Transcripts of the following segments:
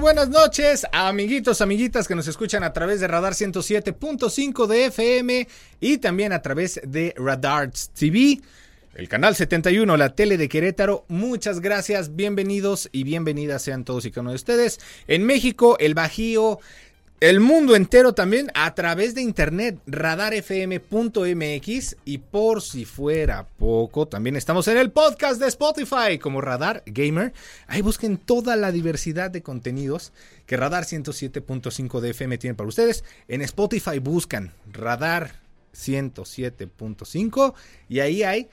Buenas noches, amiguitos, amiguitas que nos escuchan a través de Radar 107.5 de FM y también a través de Radarts TV, el canal 71, la tele de Querétaro. Muchas gracias, bienvenidos y bienvenidas sean todos y cada uno de ustedes. En México, el Bajío, el mundo entero también a través de internet, radarfm.mx y por si fuera poco, también estamos en el podcast de Spotify como Radar Gamer. Ahí busquen toda la diversidad de contenidos que Radar 107.5 de FM tiene para ustedes. En Spotify buscan Radar 107.5 y ahí hay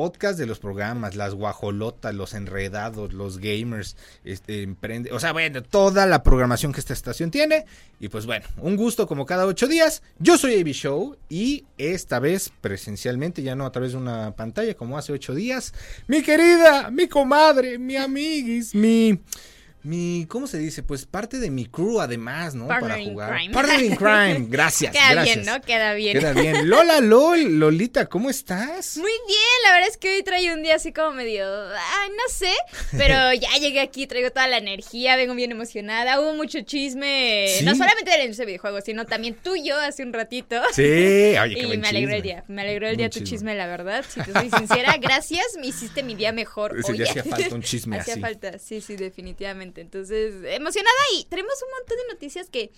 podcast de los programas, las guajolotas, los enredados, los gamers, este, emprende, o sea, bueno, toda la programación que esta estación tiene. Y pues bueno, un gusto como cada ocho días. Yo soy AB Show y esta vez presencialmente, ya no a través de una pantalla como hace ocho días, mi querida, mi comadre, mi amiguis, mi mi, ¿cómo se dice? Pues parte de mi crew además, ¿no? Partner Para jugar. crime. Partner in crime. Gracias. Queda gracias. bien, ¿no? Queda bien. Queda bien. Lola Lol, Lolita, ¿cómo estás? Muy bien, la verdad es que hoy traigo un día así como medio, ay, no sé, pero ya llegué aquí, traigo toda la energía, vengo bien emocionada, hubo mucho chisme, ¿Sí? no solamente del ese videojuego, sino también tuyo hace un ratito. Sí, oye, qué Y buen me alegró el día, me alegró el día tu chisme. chisme, la verdad, si te soy sincera, gracias, me hiciste mi día mejor Sí, hoy. ya hacía falta un chisme Hacía así. falta, sí, sí, definitivamente, entonces, emocionada y tenemos un montón de noticias que...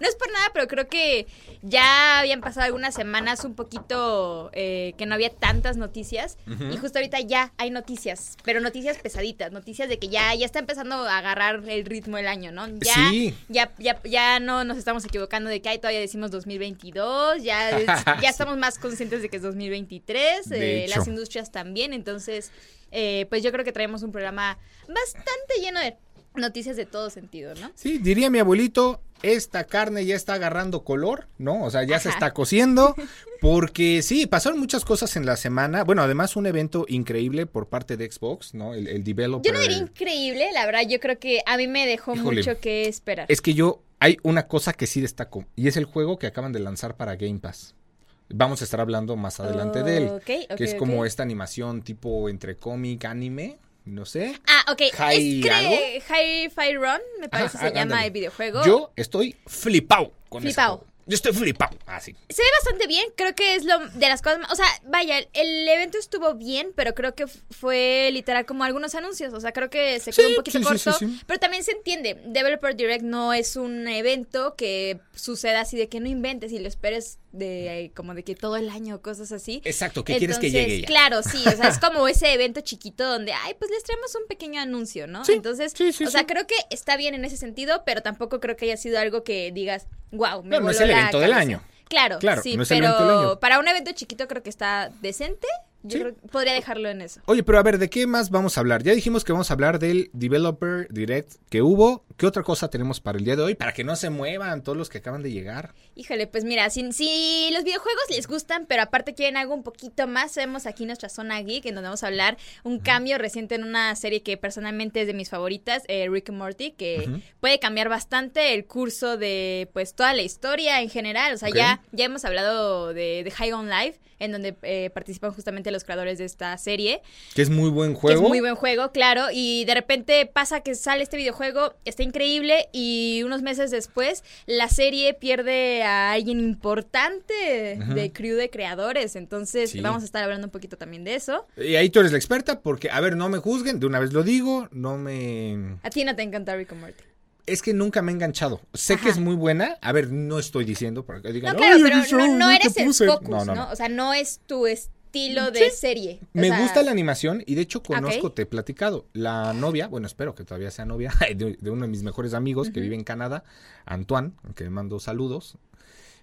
No es por nada, pero creo que ya habían pasado algunas semanas un poquito eh, que no había tantas noticias. Y justo ahorita ya hay noticias, pero noticias pesaditas, noticias de que ya, ya está empezando a agarrar el ritmo el año, ¿no? Ya, Sí. ya, ya, ya no nos estamos equivocando de que hay todavía decimos 2022, ya, es- ya estamos más conscientes de que es 2023, De eh, las industrias también, entonces, eh, pues yo creo que traemos un programa bastante lleno de noticias de todo sentido, ¿no? Sí, diría mi abuelito, esta carne ya está agarrando color, ¿no? O sea, ya se está cociendo. Porque sí, pasaron muchas cosas en la semana. Bueno, además un evento increíble por parte de Xbox, ¿no? El, el developer. Yo no diría increíble, la verdad, yo creo que a mí me dejó Híjole. mucho que esperar. Es que yo, hay una cosa que sí destaco. Y es el juego que acaban de lanzar para Game Pass. Vamos a estar hablando más adelante de él. Que es como esta animación tipo entre cómic, anime, no sé. Ah, ok. Hi- es. Hi-Fi Run, me parece Ajá, se llama ándale. el videojuego. Yo estoy flipado con juego. Yo estoy flipado. Ah, sí. Se ve bastante bien, creo que es lo de las cosas más, o sea, vaya, el evento estuvo bien, pero creo que fue literal como algunos anuncios, o sea, creo que se quedó Sí, un poquito sí, corto, sí. pero también se entiende, Developer Direct no es un evento que suceda así de que no inventes y lo esperes de eh, como de que todo el año cosas así. Exacto, ¿qué quieres que llegue ya? Claro, sí, o sea, es como ese evento chiquito donde, ay, pues les traemos un pequeño anuncio, ¿no? Sí, Entonces, sí, sí, o sea, creo que está bien en ese sentido, pero tampoco creo que haya sido algo que digas, wow, me No, no es voló el la evento del cabeza". año. Claro, Claro, sí, no pero para un evento chiquito creo que está decente. Yo creo que podría dejarlo en eso. Oye, pero a ver, ¿de qué más vamos a hablar? Ya dijimos que vamos a hablar del Developer Direct que hubo. ¿Qué otra cosa tenemos para el día de hoy? Para que no se muevan todos los que acaban de llegar. Híjole, pues mira, si, si los videojuegos les gustan, pero aparte quieren algo un poquito más, vemos aquí nuestra zona geek, en donde vamos a hablar un cambio reciente en una serie que personalmente es de mis favoritas, eh, Rick and Morty, que puede cambiar bastante el curso de pues toda la historia en general. O sea, ya, ya hemos hablado de, de High on Life, en donde eh, participan justamente los creadores de esta serie. Que es muy buen Que juego. es muy buen juego, claro. Y de repente pasa que sale este videojuego, está increíble. Y unos meses después, la serie pierde a alguien importante Ujú. de crew de creadores. Entonces, Sí. vamos a estar hablando un poquito también de eso. Y ahí tú eres la experta porque, a ver, no me juzguen, de una vez lo digo, no me... A ti no te encanta Rick and Morty. Es que nunca me he enganchado. Sé Ajá. que es muy buena. A ver, no estoy diciendo para que digan... No, claro, "Ay, pero no, no eres el puse". focus, No, ¿no, no, no. O sea, no es tu, es estilo de serie. O Me sea, gusta la animación y de hecho conozco, te he platicado, la novia, bueno, espero que todavía sea novia, de, de uno de mis mejores amigos que vive en Canadá, Antoine, que le mando saludos.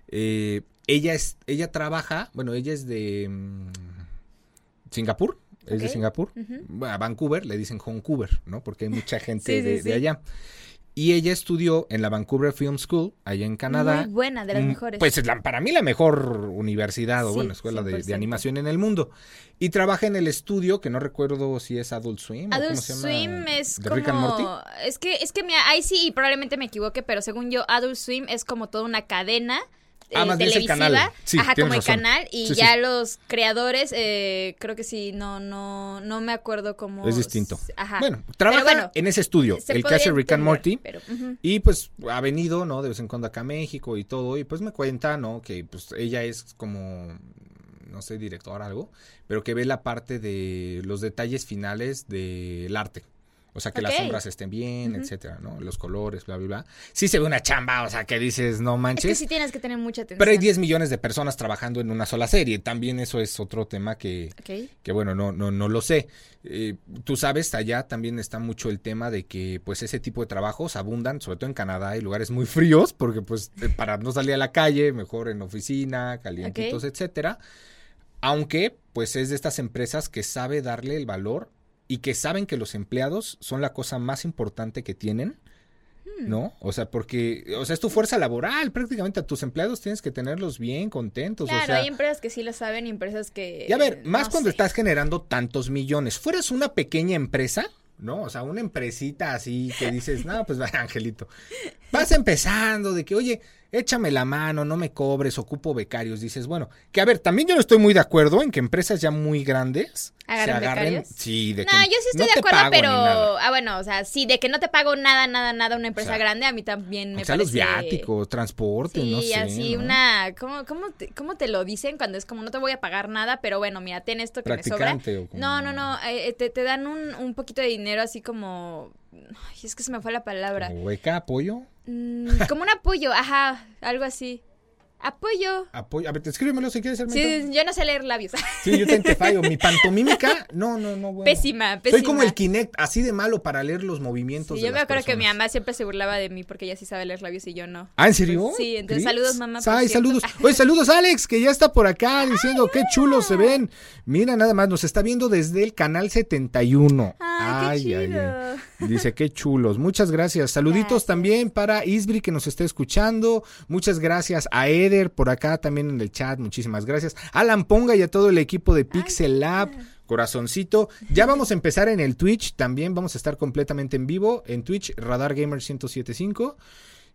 Eh, ella es, ella trabaja, bueno, ella es de mm, Singapur, es de. Singapur, a Vancouver le dicen Vancouver, ¿no? Porque hay mucha gente Sí, sí, de, sí. de allá. Y ella estudió en la Vancouver Film School, allá en Canadá. Muy buena, de las Mm, mejores. Pues es la- para mí la mejor universidad o Sí, bueno, escuela de, de 100%. animación en el mundo. Y trabaja en el estudio, que no recuerdo si es Adult Swim. o Adult cómo se llama, Swim es de como... Rick and Morty. Es que, es que mira, ahí sí, y probablemente me equivoque, pero según yo, Adult Swim es como toda una cadena eh, Ah, más bien es el televisiva. canal. Sí, Ajá, como el razón. canal. Y Sí, sí. ya los creadores, eh, creo que sí, no, no, no me acuerdo cómo... Es distinto. Ajá. Bueno, trabaja bueno, en ese estudio, el que hace Rick and Morty. Y pues ha venido, ¿no? De vez en cuando acá a México y todo. Y pues me cuenta, ¿no? Que pues ella es como, no sé, directora o algo, pero que ve la parte de los detalles finales del arte. O sea, que las sombras estén bien, etcétera, ¿no? Los colores, bla, bla, bla. Sí se ve una chamba, o sea, que dices, no Es manches. que sí tienes que tener mucha atención. pero hay 10 millones de personas trabajando en una sola serie. También eso es otro tema que, Ok. que bueno, no, no, no lo sé. Eh, tú sabes, allá también está mucho el tema de que pues ese tipo de trabajos abundan, sobre todo en Canadá, y lugares muy fríos, porque pues eh, para no salir a la calle, mejor en oficina, calientitos, etcétera. Aunque pues es de estas empresas que sabe darle el valor y que saben que los empleados son la cosa más importante que tienen. ¿No? O sea, porque, o sea, es tu fuerza laboral, prácticamente a tus empleados tienes que tenerlos bien, contentos. Claro, o sea, hay empresas que sí lo saben y empresas que... y a ver, más no cuando sé. estás generando tantos millones. Fueras una pequeña empresa, ¿no? O sea, una empresita así que dices, no, pues va, Angelito. Vas empezando de que, oye, échame la mano, no me cobres, ocupo becarios. Dices, bueno, que a ver, también yo no estoy muy de acuerdo en que empresas ya muy grandes ¿Agarren becarios? Sí, de No, que yo sí estoy no de acuerdo, pero... Ah, bueno, o sea, sí, de que no te pago nada, nada, nada una empresa sea, grande, a mí también me O sea, parece... los viáticos, transporte, Sí, no sé. así ¿no? una... ¿cómo, cómo, te, ¿Cómo te lo dicen cuando es como no te voy a pagar nada, pero bueno, mira, ten esto que me sobra? Practicante o como- No, no, no, eh, te, te dan un, un poquito de dinero así como... Ay, es que se me fue la palabra. Como beca, apoyo. Mm, como un apoyo, ajá, algo así. Apoyo. Apoyo. A ver, escríbemelo si quieres, Hermeto. Sí, yo no sé leer labios. Sí, yo te fallo. Mi pantomímica, no, no, no, bueno. Pésima, pésima. Soy como el Kinect, así de malo para leer los movimientos Sí, de yo me acuerdo que mi mamá siempre se burlaba de mí porque ella sí sabe leer labios y yo no. Ah, ¿en serio? Sí, entonces saludos, mamá, Ay, saludos. Oye, saludos, Alex, que ya está por acá diciendo qué chulos se ven. Mira, nada más, nos está viendo desde el canal 71. Ay, qué chido. Dice, qué chulos. Muchas gracias. Saluditos Gracias. también para Isbri que nos está escuchando. Muchas gracias a Eder por acá también en el chat. Muchísimas gracias. Alan Ponga y a todo el equipo de Pixel Lab. Corazoncito. Ya vamos a empezar en el Twitch. También vamos a estar completamente en vivo en Twitch, Radar Gamer 1075.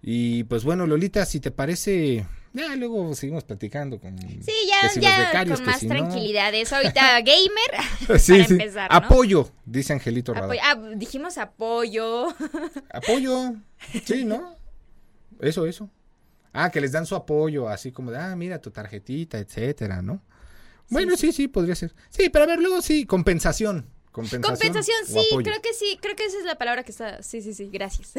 Y pues bueno, Lolita, si te parece, ya luego seguimos platicando con Sí, ya, si ya becarios, con más si no. tranquilidad. Eso ahorita gamer Sí, para sí. empezar, ¿no? Apoyo, dice Angelito. Apoyo. Ah, dijimos apoyo. Apoyo. Sí, ¿no? Eso, eso. Ah, que les dan su apoyo, así como de, ah, mira tu tarjetita, etcétera, ¿no? Bueno, sí, sí, podría ser. Sí, pero a ver, luego sí, compensación. Compensación. Sí, apoyo. creo que sí, creo que esa es la palabra que está. Sí, sí, sí, gracias.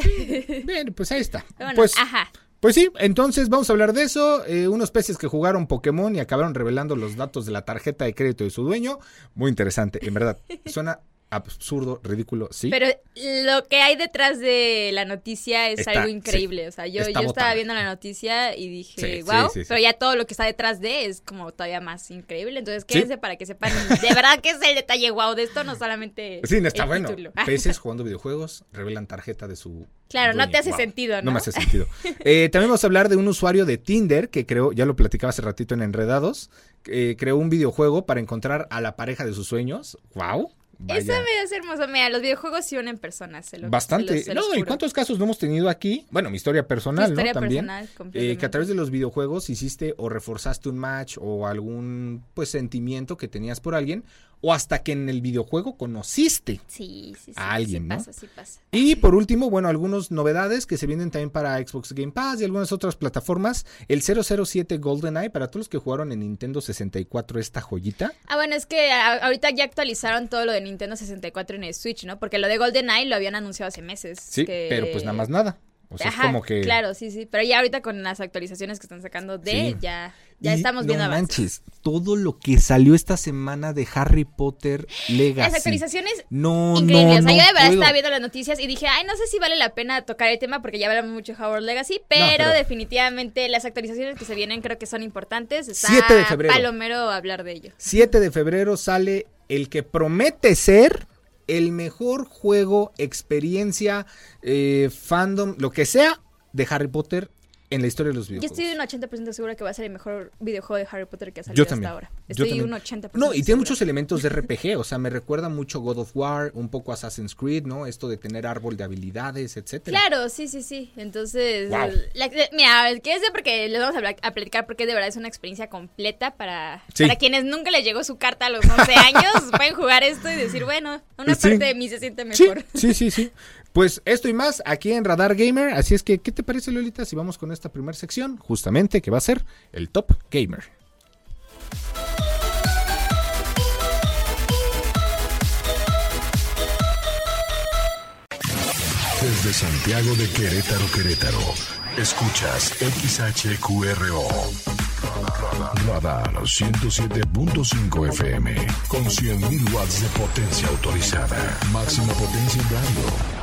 Bien, pues ahí está. Bueno, pues, ajá. Pues sí, entonces vamos a hablar de eso. Eh, unos peces que jugaron Pokémon y acabaron revelando los datos de la tarjeta de crédito de su dueño. Muy interesante, en verdad. Suena absurdo, ridículo, sí. Pero lo que hay detrás de la noticia es Está- algo increíble. O sea, yo, yo estaba viendo la noticia y dije, Sí, wow, sí, pero ya todo lo que está detrás de es como todavía más increíble. Entonces, quédense para que sepan de verdad que es el detalle wow de esto, no solamente Sí, no está el bueno. título. Peces jugando videojuegos revelan tarjeta de su. Claro, no te hace Wow. sentido, ¿no? No me hace sentido. Eh, también vamos a hablar de un usuario de Tinder que creó, ya lo platicaba hace ratito en Enredados, eh, creó un videojuego para encontrar a la pareja de sus sueños. ¡Wow! Eso me hace hermoso. Mira, los videojuegos sí unen personas. se lo- Bastante. se los- se los no, ¿y cuántos casos no hemos tenido aquí? Bueno, mi historia personal, historia ¿no? También. personal, Eh, que a través de los videojuegos hiciste o reforzaste un match o algún pues sentimiento que tenías por alguien o hasta que en el videojuego conociste Sí, sí, sí. a alguien, ¿no? pasa, sí pasa. Y por último, bueno, algunas novedades que se vienen también para Xbox Game Pass y algunas otras plataformas. El 007 GoldenEye, para todos los que jugaron en Nintendo 64 esta joyita. Ah, bueno, es que ahorita ya actualizaron todo lo de Nintendo 64 en el Switch, ¿no? Porque lo de GoldenEye lo habían anunciado hace meses. Sí, que- pero pues nada más nada. O sea, es como que... Claro, sí, sí. Pero ya ahorita con las actualizaciones que están sacando de, Sí. ya, ya Y estamos viendo no manches, todo lo que salió esta semana de Harry Potter Legacy. Las actualizaciones No, increíbles. no, o sea, yo no de verdad puedo. estaba viendo las noticias y dije, ay, no sé si vale la pena tocar el tema porque ya hablamos mucho de Howard Legacy, pero, pero- definitivamente las actualizaciones que se vienen creo que son importantes. Está 7 de febrero. palomero hablar de ello. 7 de febrero sale el que promete ser el mejor juego, experiencia, eh, fandom, lo que sea de Harry Potter en la historia de los Yo videojuegos. estoy un 80% segura que va a ser el mejor videojuego de Harry Potter que ha salido Yo hasta ahora. yo Estoy también. un 80% No, y tiene segura. muchos elementos de RPG, o sea, me recuerda mucho God of War, un poco Assassin's Creed, ¿no? Esto de tener árbol de habilidades, etcétera. Claro, sí, sí, sí. Entonces, Wow. la- la- mira, que es de porque les vamos a, hablar- a platicar porque de verdad es una experiencia completa para, Sí. para quienes nunca les llegó su carta a los 11 años, pueden jugar esto y decir, bueno, una Sí. parte de mí se siente Sí, mejor. sí, sí, sí. Pues esto y más aquí en Radar Gamer. Así es que, ¿qué te parece, Lolita, si vamos con esta primera sección? Justamente, que va a ser el Top Gamer. Desde Santiago de Querétaro, Querétaro. Escuchas XHQRO. Radar 107.5 FM. Con 100.000 watts de potencia autorizada. Máxima potencia en radio.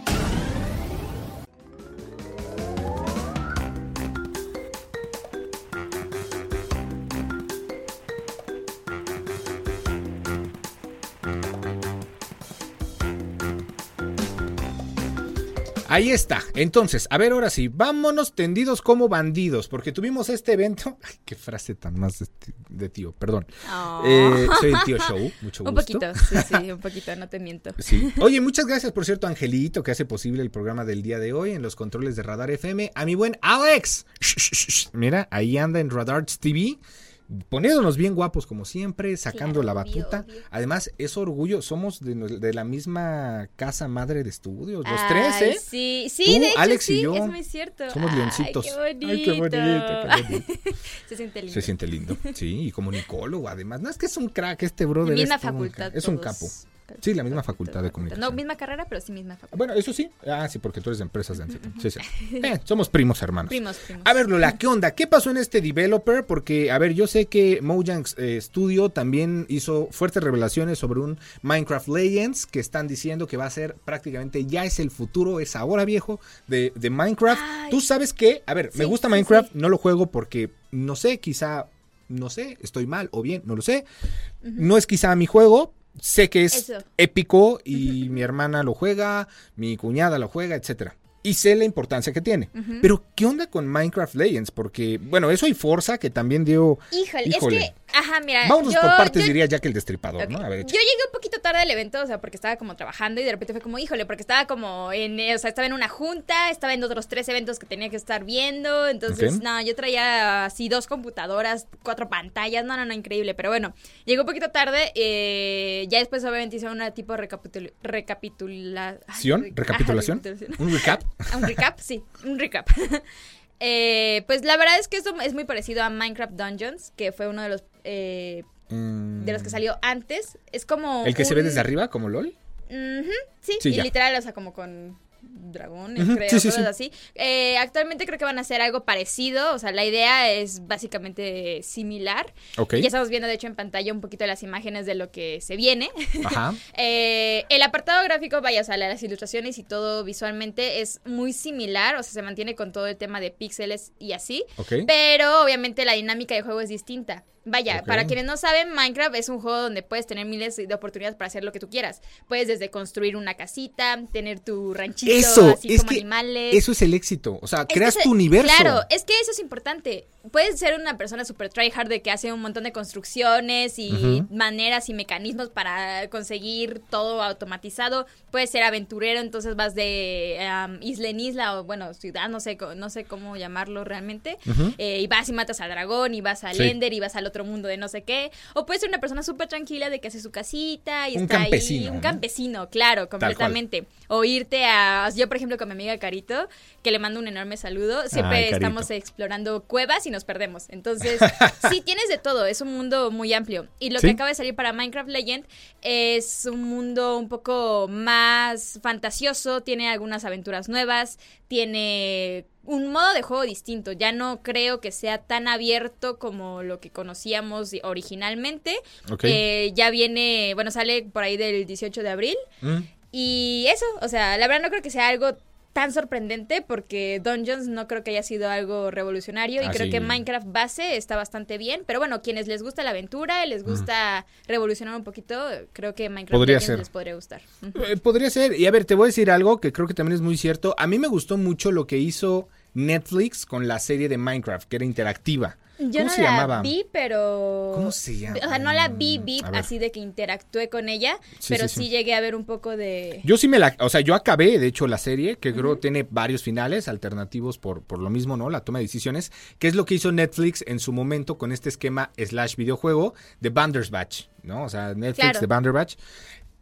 Ahí está. Entonces, a ver, ahora sí, vámonos tendidos como bandidos, porque tuvimos este evento. Ay, qué frase tan más de, tío, perdón. Oh. Eh, soy el tío Show, mucho gusto. un poquito, sí, sí, un poquito, no te miento. Sí. Oye, muchas gracias, por cierto, Angelito, que hace posible el programa del día de hoy en los controles de Radar FM. A mi buen Alex. Mira, ahí anda en Radar TV. Poniéndonos bien guapos como siempre, sacando Claro, la batuta. obvio. Además, es orgullo, somos de, la misma casa madre de estudios, los tres, Ay, ¿eh? Sí, sí, Tú, de hecho, Alex y yo es muy cierto. somos Ay, leoncitos. qué Ay, bonito. qué bonito, qué bonito. Se siente lindo. Se siente lindo, sí, y comunicólogo además. No es que es un crack este brother. misma es un facultad. Es un capo. Sí, la misma facultad de comunicación. No, misma carrera, pero sí misma facultad. Bueno, eso sí. Ah, sí, porque tú eres de empresas de Anzeta. Sí, sí. Eh, somos primos hermanos. Primos, primos. A ver, Lola, ¿qué onda? ¿Qué pasó en este developer? Porque, a ver, yo sé que Mojang eh, Studio también hizo fuertes revelaciones sobre un Minecraft Legends que están diciendo que va a ser prácticamente ya es el futuro, es ahora viejo de, de Minecraft. Ay. Tú sabes que, a ver, me gusta Minecraft, sí. no lo juego porque, no sé, quizá, no sé, estoy mal o bien, no lo sé. No es quizá mi juego. Sé que es Eso. épico y mi hermana lo juega, mi cuñada lo juega, etcétera. Y sé la importancia que tiene. Pero, ¿qué onda con Minecraft Legends? Porque, bueno, eso hay Forza que también dio. Híjole, Híjole. es que, ajá, mira. Vámonos yo- por partes, yo- diría Jack el Destripador. ¿no? A ver, Yo llegué un poquito tarde al evento, o sea, porque estaba como trabajando y de repente fue como, híjole, porque estaba como en, o sea, estaba en una junta, estaba en otros tres eventos que tenía que estar viendo, entonces, no, yo traía así dos computadoras, cuatro pantallas, no, no, no, increíble, pero bueno, llegó un poquito tarde, eh, ya después obviamente hice una tipo recapitul ¿Recapitulación? ajá, recapitulación. ¿Un recap? Un recap, sí, un recap. Eh, pues la verdad es que esto es muy parecido a Minecraft Dungeons, que fue uno de los eh, Mm, de los que salió antes. Es como. ¿El que se ve desde arriba, como LOL? Sí, Sí, y ya. literal, o sea, como con dragones, Ujú, creo, sí, sí, cosas sí. así. Eh, actualmente creo que van a hacer algo parecido, o sea, la idea es básicamente similar. Ok. Ya estamos viendo, de hecho, en pantalla un poquito las imágenes de lo que se viene. Ajá. Eh, el apartado gráfico, vaya, o sea, las ilustraciones y todo visualmente es muy similar, o sea, se mantiene con todo el tema de píxeles y así. Pero obviamente la dinámica de juego es distinta. Vaya, para quienes no saben, Minecraft es un juego donde puedes tener miles de oportunidades para hacer lo que tú quieras. Puedes desde construir una casita, tener tu ranchito, Eso, así es como que animales. eso es el éxito. O sea, Es creas tu universo. Claro, es que eso es importante. Puedes ser una persona super tryhard de que hace un montón de construcciones y maneras y mecanismos para conseguir todo automatizado. Puedes ser aventurero, entonces vas de isla en isla o bueno, ciudad, no sé, no sé cómo llamarlo realmente. Eh, y vas y matas al dragón y vas al Ender y vas al otro mundo de no sé qué. O puedes ser una persona súper tranquila de que hace su casita y un está campesino, ahí. Un campesino, claro, completamente. O irte a, yo por ejemplo con mi amiga Carito, que le mando un enorme saludo, siempre estamos explorando cuevas y nos perdemos. Entonces, sí, tienes de todo, es un mundo muy amplio. Y lo que acaba de salir para Minecraft Legend es un mundo un poco más fantasioso, tiene algunas aventuras nuevas, tiene un modo de juego distinto. Ya no creo que sea tan abierto como lo que conocíamos originalmente. Eh, ya viene, bueno, sale por ahí del 18 de abril. Mm. Y eso, o sea, la verdad no creo que sea algo tan sorprendente porque Dungeons no creo que haya sido algo revolucionario y ah, creo que Minecraft base está bastante bien, pero bueno, quienes les gusta la aventura y les gusta revolucionar un poquito, creo que Minecraft podría les podría gustar. Eh, podría ser, y a ver, te voy a decir algo que creo que también es muy cierto, a mí me gustó mucho lo que hizo Netflix con la serie de Minecraft, que era interactiva. Yo no la vi, pero... ¿Cómo se llama? O sea, no la vi, vi así de que interactué con ella, pero sí, llegué a ver un poco de... Yo sí me la... O sea, yo acabé, de hecho, la serie, que creo tiene varios finales alternativos por, por lo mismo, ¿no? La toma de decisiones, que es lo que hizo Netflix en su momento con este esquema slash videojuego de Bandersbatch, ¿no? O sea, Netflix de Bandersbatch.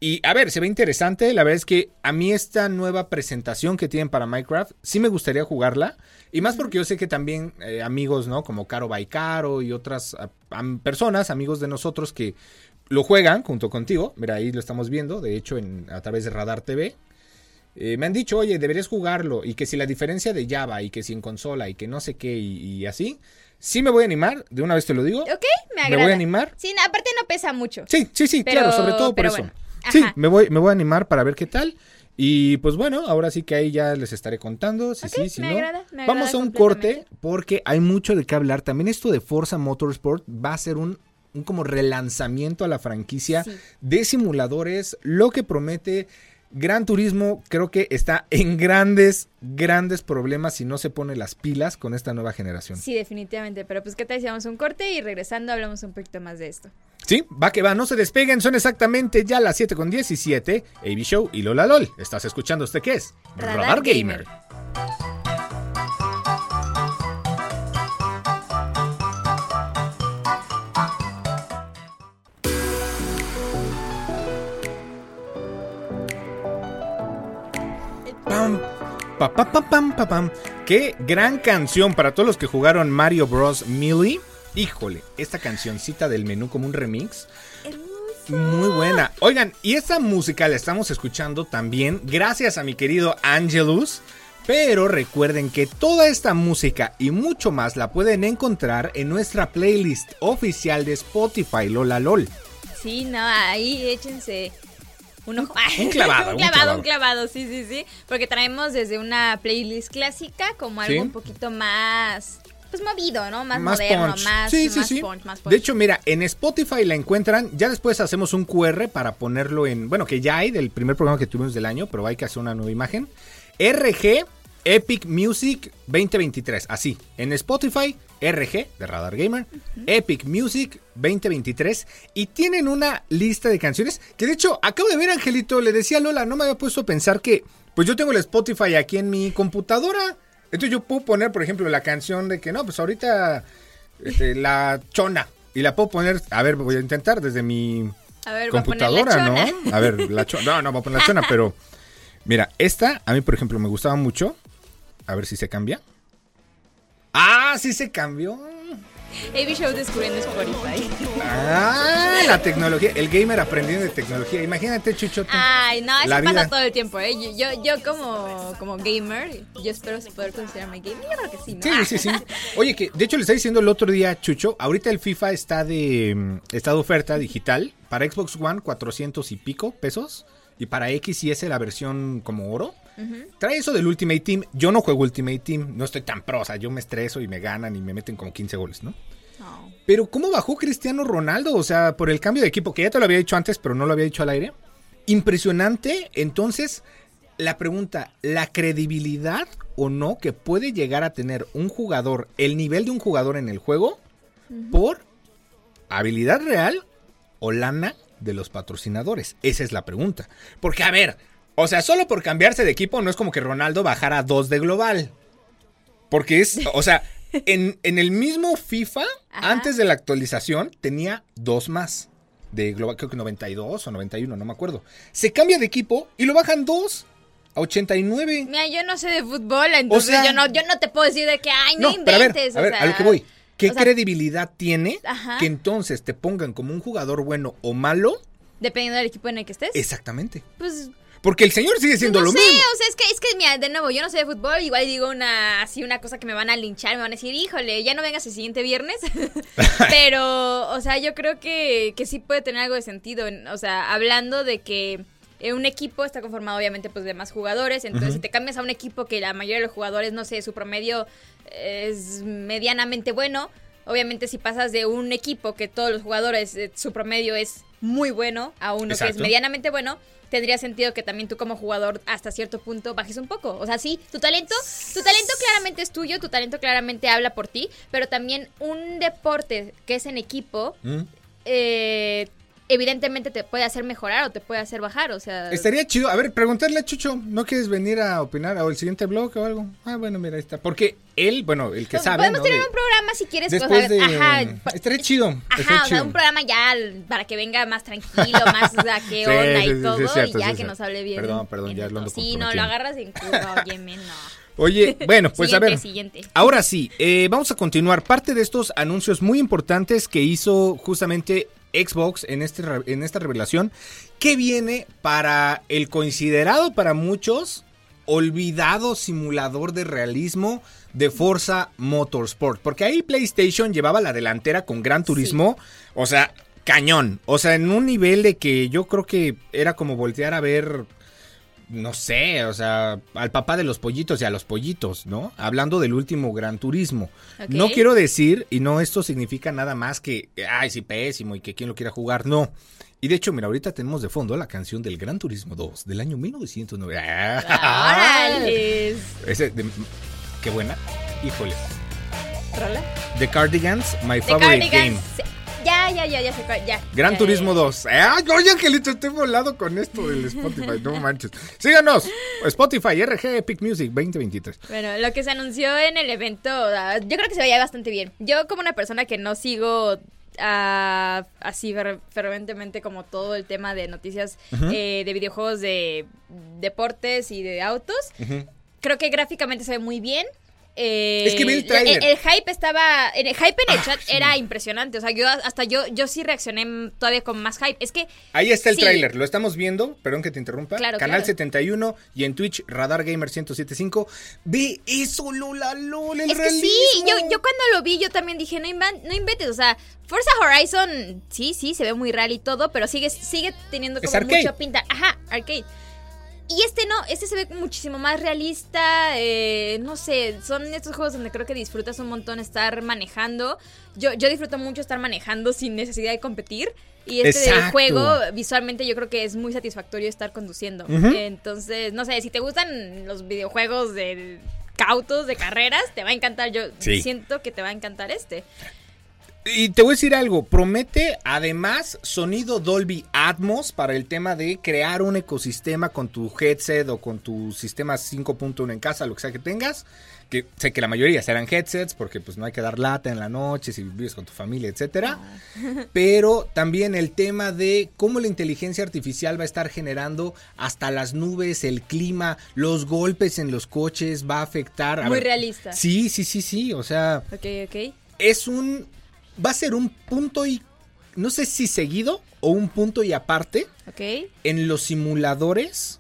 Y a ver, se ve interesante. La verdad es que a mí esta nueva presentación que tienen para Minecraft, sí me gustaría jugarla. Y más porque yo sé que también eh, amigos, ¿no? Como Caro Baikaro y otras personas, amigos de nosotros que lo juegan junto contigo. Mira, ahí lo estamos viendo, de hecho, en, a través de Radar TV. Eh, me han dicho, oye, deberías jugarlo. Y que si la diferencia de Java y que si en consola y que no sé qué y, así. Sí me voy a animar, de una vez te lo digo. Ok, me agrada. Me voy a animar. Sí, aparte no pesa mucho. Sí, sí, sí, claro, sobre todo por eso. Sí, me voy, me voy a animar para ver qué tal. Y pues bueno, ahora sí que ahí ya les estaré contando. Si sí, si no. Vamos a un corte porque hay mucho de qué hablar. También esto de Forza Motorsport va a ser un, un como relanzamiento a la franquicia de simuladores, lo que promete Gran Turismo creo que está en grandes, grandes problemas si no se pone las pilas con esta nueva generación. Sí, definitivamente. Pero pues, ¿qué tal si vamos un corte y regresando hablamos un poquito más de esto? Sí, va que va, no se despeguen, son exactamente ya las 7 con 17. AB Show y Lola LOL. ¿Estás escuchando usted qué es? Radar, Gamer. Pa, pa, pam, pam. Qué gran canción para todos los que jugaron Mario Bros. Melee. Híjole, esta cancioncita del menú como un remix. Muy buena. Oigan, y esta música la estamos escuchando también gracias a mi querido Angelus. Pero recuerden que toda esta música y mucho más la pueden encontrar en nuestra playlist oficial de Spotify Lola LOL. Sí, no, ahí échense un, clavado, un, clavado, un clavado, sí, sí, sí. Porque traemos desde una playlist clásica como algo un poquito más pues movido, ¿no? Más, moderno, más, sí, sí, sí. De hecho, mira, en Spotify la encuentran, ya después hacemos un QR para ponerlo en, bueno, que ya hay del primer programa que tuvimos del año, pero hay que hacer una nueva imagen. RG Epic Music 2023, así, en Spotify RG de Radar Gamer, Epic Music 2023 y tienen una lista de canciones que de hecho acabo de ver Angelito, le decía a Lola, no me había puesto a pensar que pues yo tengo el Spotify aquí en mi computadora, entonces yo puedo poner por ejemplo la canción de que no, pues ahorita este, la chona y la puedo poner, a ver, voy a intentar desde mi computadora, ¿no? A ver, la chona, no, no voy a poner la chona, pero mira, esta a mí por ejemplo me gustaba mucho, a ver si se cambia. Ah, sí se cambió. AB Show descubriendo Spotify. Ah, la tecnología, el gamer aprendiendo de tecnología. Imagínate, Chuchote. Ay, no, eso pasa todo el tiempo, ¿eh? Yo, yo, como, como gamer, yo espero poder considerarme gamer. Yo creo que sí, ¿no? Sí, sí, sí. Oye, que de hecho le estaba diciendo el otro día, Chucho, ahorita el FIFA está de, mm, está de oferta digital para Xbox One, 400 y pico pesos. Y para X y S la versión como oro. Trae eso del Ultimate Team. Yo no juego Ultimate Team, no estoy tan pro, o sea, yo me estreso y me ganan y me meten como 15 goles, ¿no? Pero ¿cómo bajó Cristiano Ronaldo? O sea, por el cambio de equipo, que ya te lo había dicho antes, pero no lo había dicho al aire. Impresionante. Entonces, la pregunta, ¿la credibilidad o no que puede llegar a tener un jugador, el nivel de un jugador en el juego, por habilidad real o lana de los patrocinadores? Esa es la pregunta. Porque, a ver, o sea, solo por cambiarse de equipo no es como que Ronaldo bajara a dos de global. Porque es, o sea, en, en el mismo FIFA, Ajá. antes de la actualización, tenía dos más. De global, creo que 92 o 91, no me acuerdo. Se cambia de equipo y lo bajan dos a 89. Mira, yo no sé de fútbol, entonces sea- yo no yo no te puedo decir de que, ay, no, pero a ver, inventes. a ver, sea, a lo que voy. ¿Qué o sea, credibilidad tiene Ajá. que entonces te pongan como un jugador bueno o malo? Dependiendo del equipo en el que estés. Exactamente. Pues Porque el señor sigue siendo no lo sé, mismo. o sea, es que, es que, mira, de nuevo, yo no sé de fútbol, igual digo una, así una cosa que me van a linchar, me van a decir, híjole, ya no vengas el siguiente viernes, pero, o sea, yo creo que, que sí puede tener algo de sentido, en- o sea, hablando de que eh, un equipo está conformado obviamente pues de más jugadores, entonces si te cambias a un equipo que la mayoría de los jugadores, no sé, su promedio es medianamente bueno, obviamente si pasas de un equipo que todos los jugadores, eh, su promedio es muy bueno, a uno que es medianamente bueno, tendría sentido que también tú como jugador hasta cierto punto bajes un poco. O sea, sí, tu talento, tu talento claramente es tuyo, tu talento claramente habla por ti, pero también un deporte que es en equipo, ¿Mm? eh, evidentemente te puede hacer mejorar o te puede hacer bajar, o sea... Estaría chido. A ver, preguntarle a Chucho, ¿no quieres venir a opinar o el siguiente blog o algo? Ah, bueno, mira, ahí está. Porque él, bueno, el que Pues, sabe, Podemos ¿no? tener De- un programa si quieres. Después sea, de... Ajá. Estaría chido. Ajá, estaría o sea, un programa ya para que venga más tranquilo, más o sea, qué onda sí, y sí, todo, cierto, y ya que nos hable bien. Perdón, perdón, ya lo ando. Sí, no, lo agarras en curva, óyeme, no. Oye, bueno, pues a ver. siguiente. Ahora sí, eh, vamos a continuar. Parte de estos anuncios muy importantes que hizo justamente Xbox en, este, en esta revelación, que viene para el considerado para muchos olvidado simulador de realismo de Forza Motorsport. Porque ahí PlayStation llevaba la delantera con Gran Turismo. O sea, cañón. O sea, en un nivel de que yo creo que era como voltear a ver no sé, o sea, al papá de los pollitos y a los pollitos, ¿no? Hablando del último Gran Turismo. No quiero decir, y no esto significa nada más que, ay, sí, pésimo y que quien lo quiera jugar, no. Y de hecho, mira, ahorita tenemos de fondo la canción del Gran Turismo 2 del año 1990. ¡Órale! Ese, de- qué buena. Híjole. ¿Rola? The Cardigans, my The favorite Cardigans. game. Ya, ya, ya, ya sé cuál, ya. Gran Ya, Turismo ya, ya. 2. Ay, oye, Angelito, estoy volado con esto del Spotify. No manches. Síganos. Spotify, RG Epic Music 2023. Bueno, lo que se anunció en el evento, ah, yo creo que se veía bastante bien. Yo como una persona que no sigo ah, así fer- ferventemente como todo el tema de noticias eh, de videojuegos de deportes y de autos, creo que gráficamente se ve muy bien. Eh, Es que vi el tráiler. el, hype estaba. El hype en el Ah, chat sí. era impresionante. O sea, yo hasta yo, yo sí reaccioné todavía con más hype. Es que. Ahí está el Sí. tráiler, lo estamos viendo, perdón que te interrumpa. Claro, Canal claro. 71 y en Twitch Radar Gamer 1075. Ve eso, Lola, Lola, el Es que sí, yo, yo cuando lo vi, yo también dije, no, invan- no inventes, o sea, Forza Horizon, sí, sí, se ve muy real y todo, pero sigue, sigue teniendo como mucho pinta. Ajá, arcade. Y este no, este se ve muchísimo más realista, eh, no sé, son estos juegos donde creo que disfrutas un montón estar manejando. Yo, yo disfruto mucho estar manejando sin necesidad de competir. Y este Exacto. juego, visualmente yo creo que es muy satisfactorio estar conduciendo. Entonces, no sé, si te gustan los videojuegos de cautos, de carreras, te va a encantar. Yo Sí. siento que te va a encantar este. Y te voy a decir algo, promete además sonido Dolby Atmos para el tema de crear un ecosistema con tu headset o con tu sistema 5.1 en casa, lo que sea que tengas. Que sé que la mayoría serán headsets porque pues no hay que dar lata en la noche si vives con tu familia, etcétera. Pero también el tema de cómo la inteligencia artificial va a estar generando hasta las nubes, el clima, los golpes en los coches va a afectar. a Muy ver, realista. Sí, sí, sí, sí. O sea, Ok, ok. es un. Va a ser un punto y. No sé si seguido o un punto y aparte Ok. en los simuladores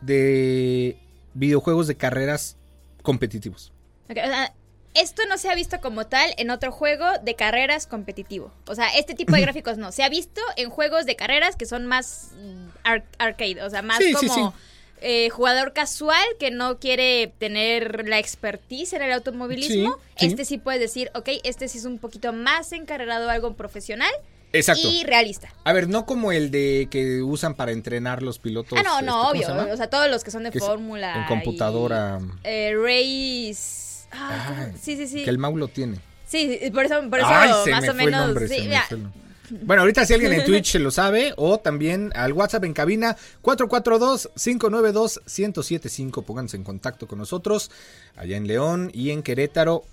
de videojuegos de carreras competitivos. Ok, o sea, esto no se ha visto como tal en otro juego de carreras competitivo. O sea, este tipo de gráficos no. Se ha visto en juegos de carreras que son más mm, ar- arcade. O sea, más Sí, sí, como sí. Eh, jugador casual que no quiere tener la expertise en el automovilismo. Sí, sí. Este sí puedes decir, ok, este sí es un poquito más encarregado a algo profesional. Exacto. y realista. A ver, no como el de que usan para entrenar los pilotos. Ah, no, este, no, ¿cómo obvio. se? O sea, todos los que son de fórmula. en y- computadora. eh, Race. Ah, sí, sí, sí. Que el Mau lo tiene. Sí, por eso, por eso Ay, se más me o menos. nombre, sí, se me mira, fue el nombre. Bueno, ahorita si alguien en Twitch se lo sabe, o también al WhatsApp en cabina 442-592-1075. Pónganse en contacto con nosotros allá en León y en Querétaro.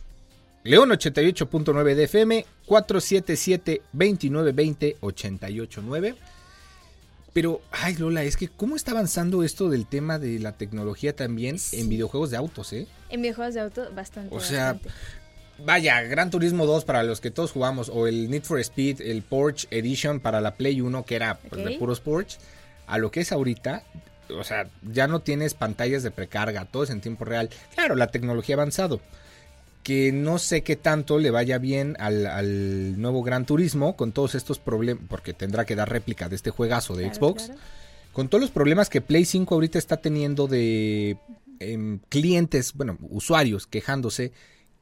León 88.9 de FM, 477-2920-889. Pero, ay Lola, es que ¿cómo está avanzando esto del tema de la tecnología también en videojuegos de autos, eh? En videojuegos de auto, bastante. O sea, bastante. Vaya, Gran Turismo 2 para los que todos jugamos, o el Need for Speed, el Porsche Edition para la Play 1, que era pues, de puros Porsche, a lo que es ahorita, o sea, ya no tienes pantallas de precarga, todo es en tiempo real. Claro, la tecnología ha avanzado. Que no sé qué tanto le vaya bien al, al nuevo Gran Turismo con todos estos problemas, porque tendrá que dar réplica de este juegazo de Claro, Xbox claro. con todos los problemas que Play 5 ahorita está teniendo de em, clientes, bueno, usuarios quejándose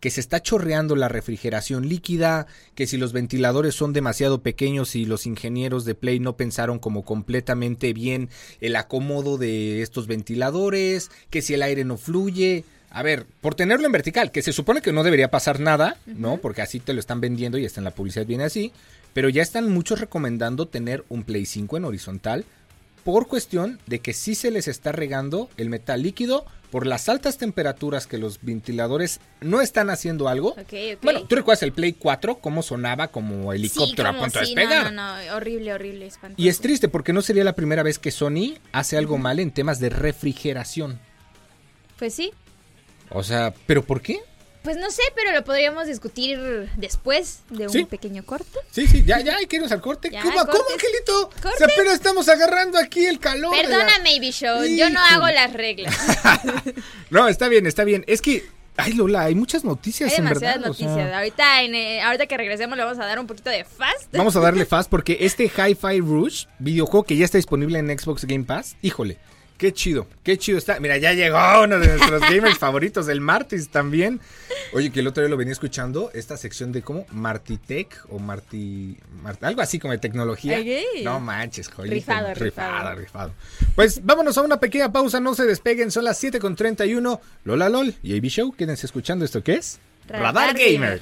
que se está chorreando la refrigeración líquida, que si los ventiladores son demasiado pequeños y los ingenieros de Play no pensaron como completamente bien el acomodo de estos ventiladores, que si el aire no fluye. A ver, por tenerlo en vertical, que se supone que no debería pasar nada, ¿no? Porque así te lo están vendiendo y está en la publicidad viene así. Pero ya están muchos recomendando tener un Play 5 en horizontal por cuestión de que sí se les está regando el metal líquido por las altas temperaturas que los ventiladores no están haciendo algo. Bueno, ¿tú recuerdas el Play 4 cómo sonaba como helicóptero Sí, a punto de despegar? No, no, no, horrible, horrible, espantoso. Y es triste porque no sería la primera vez que Sony hace algo mal en temas de refrigeración. Pues sí. O sea, ¿pero por qué? Pues no sé, pero lo podríamos discutir después de un Sí. pequeño corte. Sí, sí, ya, ya hay que irnos al corte. Ya, ¿Cómo. ¿Cómo, Angelito? O sea, apenas estamos agarrando aquí el calor. de la- Bishop, yo no hago las reglas. No, está bien, está bien. Es que, ay Lola, hay muchas noticias Hay en demasiadas verdad. o sea, noticias. Ahorita, en, eh, ahorita que regresemos le vamos a dar un poquito de fast. Vamos a darle fast porque este Hi-Fi Rush, videojuego que ya está disponible en Xbox Game Pass, híjole, qué chido, qué chido está. Mira, ya llegó uno de nuestros gamers favoritos, el Martis también. Oye, que el otro día lo venía escuchando, esta sección de cómo Martitech o Marti, Mar- algo así como de tecnología. No manches, joyita. Rifado, rifado, rifado. rifado. Pues vámonos a una pequeña pausa, no se despeguen, son las 7 con 31. Lola LOL y AB Show, quédense escuchando esto que es Radar Gamer.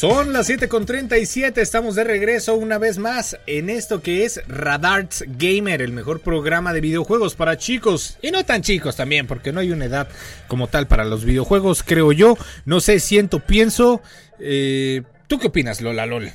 Son las 7 con 37, estamos de regreso una vez más en esto que es Radarts Gamer, el mejor programa de videojuegos para chicos y no tan chicos también, porque no hay una edad como tal para los videojuegos, creo yo. No sé, siento, pienso. eh, ¿Tú qué opinas, Lola Lol?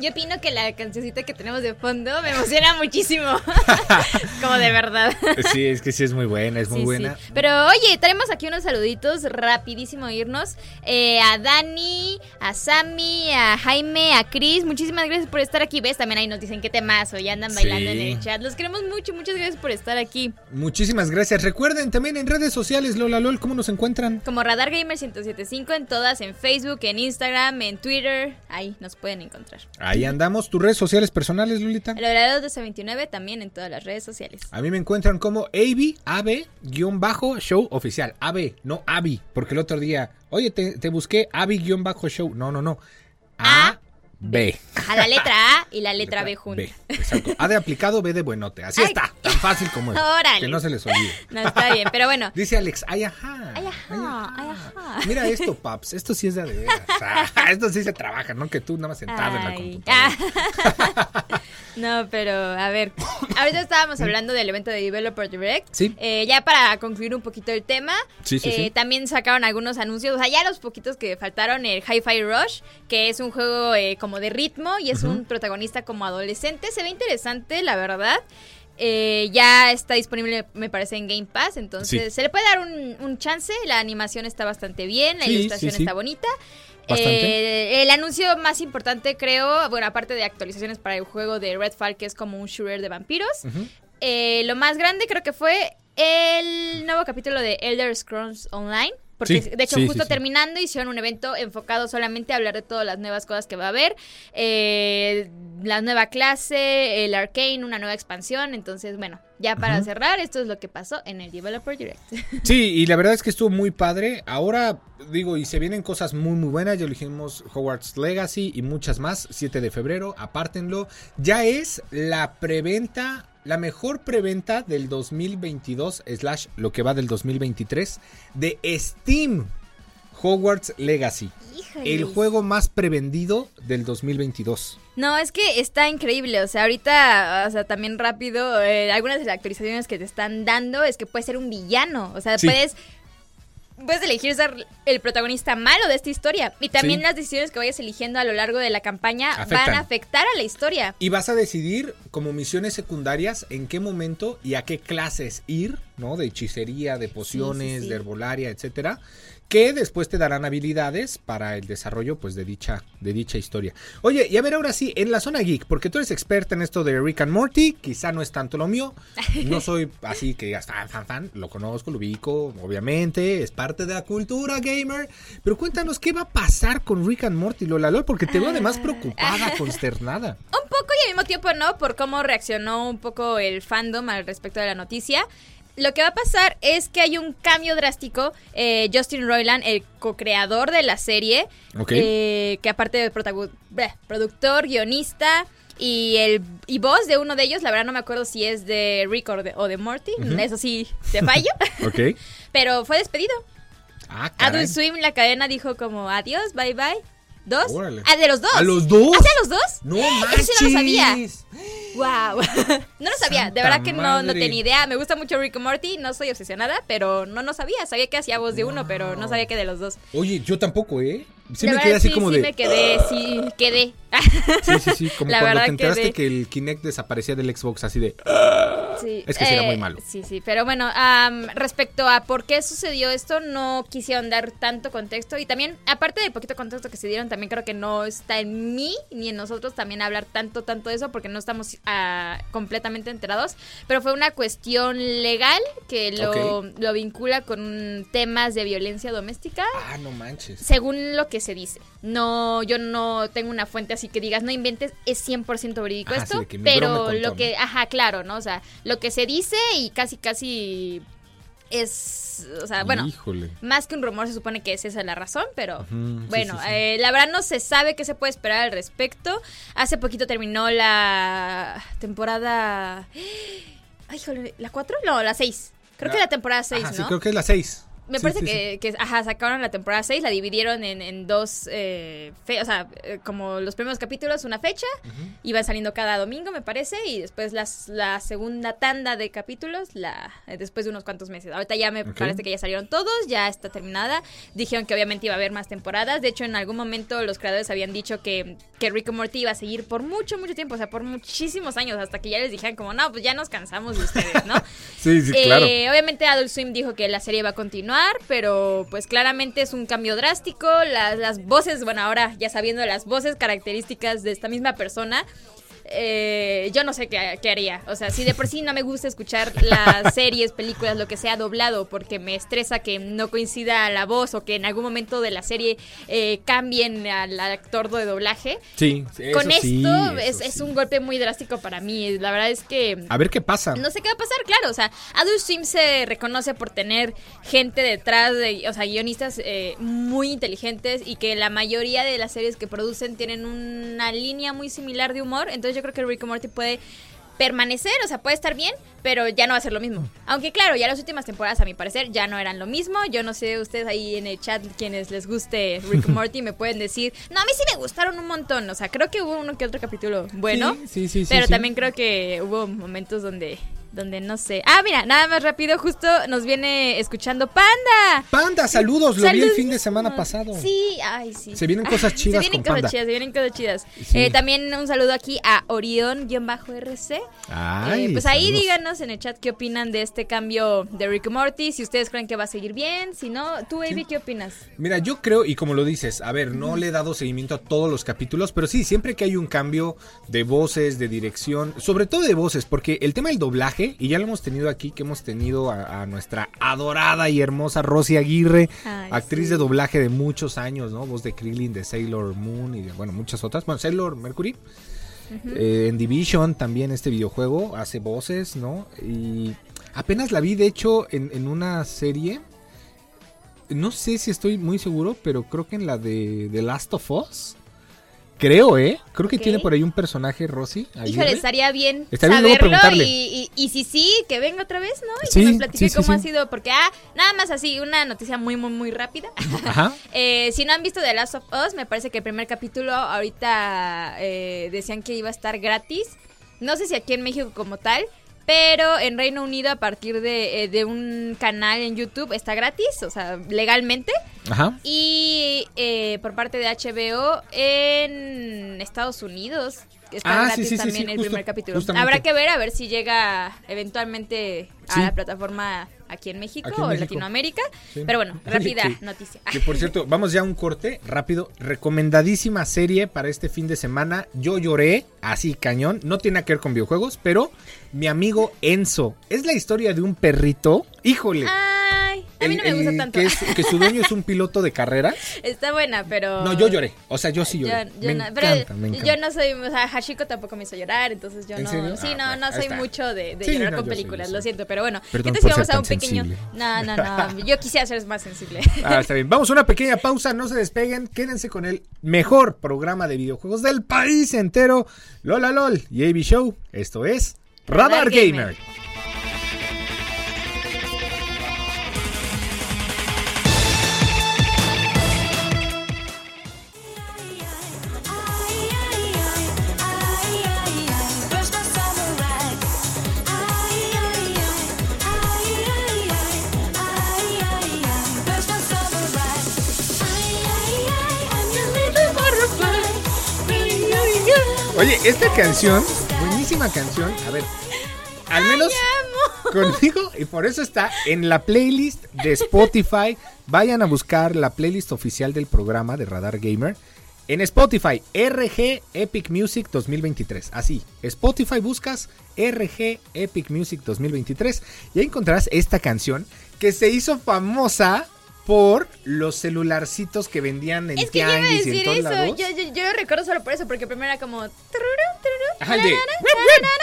Yo opino que la cancioncita que tenemos de fondo me emociona muchísimo. Como de verdad. Sí, es que sí es muy buena, es muy Sí, buena. sí. Pero oye, traemos aquí unos saluditos, rapidísimo irnos. Eh, a Dani, a Sammy, a Jaime, a Chris, muchísimas gracias por estar aquí. ¿Ves? También ahí nos dicen qué temazo, ya andan bailando Sí. en el chat. Los queremos mucho, muchas gracias por estar aquí. Muchísimas gracias. Recuerden también en redes sociales, Lola Lol, ¿cómo nos encuentran? Como Radar Gamer 1075 en todas, en Facebook, en Instagram, en Twitter. Ahí nos pueden encontrar. Ahí andamos. ¿Tus redes sociales personales, Lolita? El horario de 29 también en todas las redes sociales. A mí me encuentran como AB, AB, guion bajo, show oficial. AB, no Abi, porque el otro día, oye, te, te busqué Abi, guion bajo, show. No, no, no. A, A, B. A la letra A y la letra B juntas. Exacto. A de aplicado, B de buenote. Así Ay. está, tan fácil como es. Órale. Que no se les olvide. No, está bien, pero bueno. Dice Alex, ay, ajá. Ajá, ay, ajá. Mira esto, paps. Esto sí es de, veras. Ah, esto sí se trabaja, no que tú nada más sentado en la computadora. Ah. no, pero a ver. Ahorita estábamos hablando del evento de Developer Direct. Sí. Eh, ya para concluir un poquito el tema. Sí, sí, eh, sí. También sacaron algunos anuncios. O sea, ya los poquitos que faltaron, el Hi-Fi Rush, que es un juego eh, como de ritmo y es un protagonista como adolescente. Se ve interesante, la verdad. Eh, ya está disponible, me parece, en Game Pass. Entonces, Sí. se le puede dar un, un chance. La animación está bastante bien, la Sí, ilustración sí, está bonita. Eh, el anuncio más importante, creo, bueno, aparte de actualizaciones para el juego de Redfall, que es como un shooter de vampiros, eh, lo más grande creo que fue el nuevo capítulo de Elder Scrolls Online. Porque Sí, de hecho, sí, justo sí, terminando, hicieron un evento enfocado solamente a hablar de todas las nuevas cosas que va a haber. Eh, la nueva clase, el Arcane, una nueva expansión. Entonces, bueno, ya para cerrar, esto es lo que pasó en el Developer Direct. Sí, y la verdad es que estuvo muy padre. Ahora, digo, y se vienen cosas muy, muy buenas. Ya dijimos Hogwarts Legacy y muchas más. 7 de febrero, apártenlo. Ya es la preventa, la mejor preventa del 2022, slash lo que va del 2023, de Steam. Hogwarts Legacy. El juego más prevendido del 2022. No, es que está increíble. O sea, ahorita, o sea, también rápido, eh, algunas de las actualizaciones que te están dando es que puedes ser un villano. O sea, Sí. puedes. Puedes elegir ser el protagonista malo de esta historia. Y también Sí. las decisiones que vayas eligiendo a lo largo de la campaña Afectan. van a afectar a la historia. Y vas a decidir como misiones secundarias en qué momento y a qué clases ir, ¿no? De hechicería, de pociones, Sí, sí, sí. de herbolaria, etcétera, que después te darán habilidades para el desarrollo pues de dicha de dicha historia. Oye, y a ver ahora sí, en la zona geek, porque tú eres experta en esto de Rick and Morty, quizá no es tanto lo mío. No soy así que digas fan fan fan, lo conozco, lo ubico, obviamente, es parte de la cultura gamer, pero cuéntanos qué va a pasar con Rick and Morty, Lola Lol, porque te veo además preocupada, consternada. Un poco y al mismo tiempo no, por cómo reaccionó un poco el fandom al respecto de la noticia. Lo que va a pasar es que hay un cambio drástico. Eh, Justin Roiland, el co-creador de la serie, eh, que aparte de productor, guionista y el y voz de uno de ellos, la verdad no me acuerdo si es de Rick o de, o de Morty, eso sí, te fallo, pero fue despedido. Ah. Adult Swim, la cadena, dijo como adiós, bye bye. ¿Dos? Órale. Ah, de los dos. ¿A los dos? ¿Hace a los dos? No Eso manches. sí no lo sabía. Wow. no lo sabía, Santa de verdad que no, no tenía idea. Me gusta mucho Rick Morty, no soy obsesionada, pero no no sabía. Sabía que hacía voz de uno, pero no sabía que de los dos. Oye, yo tampoco, ¿eh? Sí La me verdad, quedé así sí, como sí de. me quedé, sí, quedé. Sí, sí, sí. Como La cuando verdad te enteraste quedé. que el Kinect desaparecía del Xbox así de. Sí, Es que sí era eh, muy malo. Sí, sí, pero bueno, am, respecto a por qué sucedió esto, no quisieron dar tanto contexto. Y también, aparte del poquito contexto que se dieron, también creo que no está en mí ni en nosotros también hablar tanto, tanto de eso, porque no estamos ah, completamente enterados. Pero fue una cuestión legal que lo, lo vincula con temas de violencia doméstica. Ah, no manches. Según lo que se dice. No, yo no tengo una fuente así que digas, no inventes, es 100% verídico Ajá, esto, sí, de pero contó, lo que, ¿no? ajá, claro, ¿no? O sea, lo que se dice y casi, casi es, o sea, bueno, Híjole. más que un rumor se supone que es esa la razón, pero bueno, sí, sí. eh, la verdad no se sabe qué se puede esperar al respecto. Hace poquito terminó la temporada... Ay, híjole, ¿la 4? No, la 6. Creo que La- la temporada 6, Ajá, ¿no? sí, creo que es la 6. Me parece que, que, ajá, sacaron la temporada 6, la dividieron en, en dos, eh, fe- o sea, eh, como los primeros capítulos, una fecha, iban saliendo cada domingo, me parece, y después las, la segunda tanda de capítulos, la eh, después de unos cuantos meses. Ahorita ya me parece que ya salieron todos, ya está terminada. Dijeron que obviamente iba a haber más temporadas. De hecho, en algún momento los creadores habían dicho que, que Rick and Morty iba a seguir por mucho, mucho tiempo, o sea, por muchísimos años, hasta que ya les dijeran como, no, pues ya nos cansamos de ustedes, ¿no? Sí, sí, Eh, claro. Obviamente Adult Swim dijo que la serie va a continuar, pero pues claramente es un cambio drástico. Las, las voces, bueno, ahora ya sabiendo las voces características de esta misma persona, eh, yo no sé qué, qué haría. O sea, si de por sí no me gusta escuchar las series, películas, lo que sea doblado, porque me estresa que no coincida la voz o que en algún momento de la serie eh, cambien al actor de doblaje. Sí, sí, Con eso esto sí, es, eso es sí. un golpe muy drástico para mí. La verdad es que A ver qué pasa. no sé qué va a pasar, claro. O sea, Adult Swim se reconoce por tener gente detrás de, o sea, guionistas eh, muy inteligentes y que la mayoría de las series que producen tienen una línea muy similar de humor. Entonces yo creo que Rick and Morty puede permanecer, o sea, puede estar bien, pero ya no va a ser lo mismo. Aunque claro, ya las últimas temporadas a mi parecer ya no eran lo mismo. Yo no sé ustedes ahí en el chat quienes les guste Rick and Morty me pueden decir, "No, a mí sí me gustaron un montón." O sea, creo que hubo uno que otro capítulo bueno. Sí, sí, sí, Pero también creo que hubo momentos donde donde no sé. Ah, mira, nada más rápido, justo nos viene escuchando Panda. Panda, saludos. Lo vi el fin de semana pasado. Sí, ay, sí. Se vienen cosas chidas Se vienen con cosas Panda. chidas, se vienen cosas chidas. Sí. Eh, también un saludo aquí a Orión-RC. Ay, Eh, pues ahí saludos. díganos en el chat qué opinan de este cambio de Rick Morty, si ustedes creen que va a seguir bien, si no, tú, Avi, ¿qué opinas? Mira, yo creo, y como lo dices, a ver, no le he dado seguimiento a todos los capítulos, pero sí, siempre que hay un cambio de voces, de dirección, sobre todo de voces, porque el tema del doblaje y ya lo hemos tenido aquí, que hemos tenido a, a nuestra adorada y hermosa Rosy Aguirre, Ay, actriz sí. de doblaje de muchos años, ¿no? Voz de Krillin, de Sailor Moon y de, bueno, muchas otras. Bueno, Sailor Mercury. Eh, en Division también este videojuego hace voces, ¿no? Y apenas la vi, de hecho, en, en una serie. No sé si estoy muy seguro, pero creo que en la de The Last of Us. Creo, ¿eh? Creo que tiene por ahí un personaje, Rosy. Híjole, estaría bien bien luego saberlo preguntarle. y, y, y si sí, que venga otra vez, ¿no? Y Sí, que nos platique sí, cómo ha sido, porque, ah, nada más así, una noticia muy, muy, muy rápida. Ajá. Eh, si no han visto The Last of Us, me parece que el primer capítulo ahorita eh, decían que iba a estar gratis. No sé si aquí en México como tal, pero en Reino Unido a partir de, eh, de un canal en YouTube está gratis, o sea, legalmente. Ajá. Y eh, por parte de HBO en Estados Unidos está Ah, gratis sí, sí, sí, también sí, el justo, primer capítulo. justamente. Habrá que ver a ver si llega eventualmente a la plataforma aquí en México Aquí en o México. Latinoamérica. Sí. Pero bueno, rápida noticia. Que por cierto, vamos ya a un corte rápido. Recomendadísima serie para este fin de semana. Yo lloré, así cañón. No tiene que ver con videojuegos, pero mi amigo Enzo. Es la historia de un perrito. Híjole. Ay, a mí el- no me gusta tanto. Que, es- que su dueño es un piloto de carreras. Está buena, pero. No, yo lloré. O sea, yo sí lloré. yo me no, pero encanta, me encanta. yo no soy, o sea, Hashiko tampoco me hizo llorar, entonces yo ¿En no, serio? sí, Ah, no, no soy está. mucho de, de Sí, llorar no, con películas, lo siento, pero bueno, Perdón ¿qué tal si vamos a un pequeño? sensible. No, no, no, yo quisiera ser más sensible. Ah, está bien. Vamos a una pequeña pausa, no se despeguen, quédense con el mejor programa de videojuegos del país entero, Lola LOL y AB Show. Esto es Radar, Radar Gamer. Gamer. Oye, esta canción, buenísima canción, a ver, al menos conmigo, y por eso está en la playlist de Spotify. Vayan a buscar la playlist oficial del programa de Radar Gamer. En Spotify, RG Epic Music 2023. Así, Spotify buscas RG Epic Music 2023 y ahí encontrarás esta canción que se hizo famosa por los celularcitos que vendían en Es que yo iba a tianguis y en decir todos eso, lados. yo, yo, yo lo recuerdo solo por eso, porque primero era como... Ajá, el de,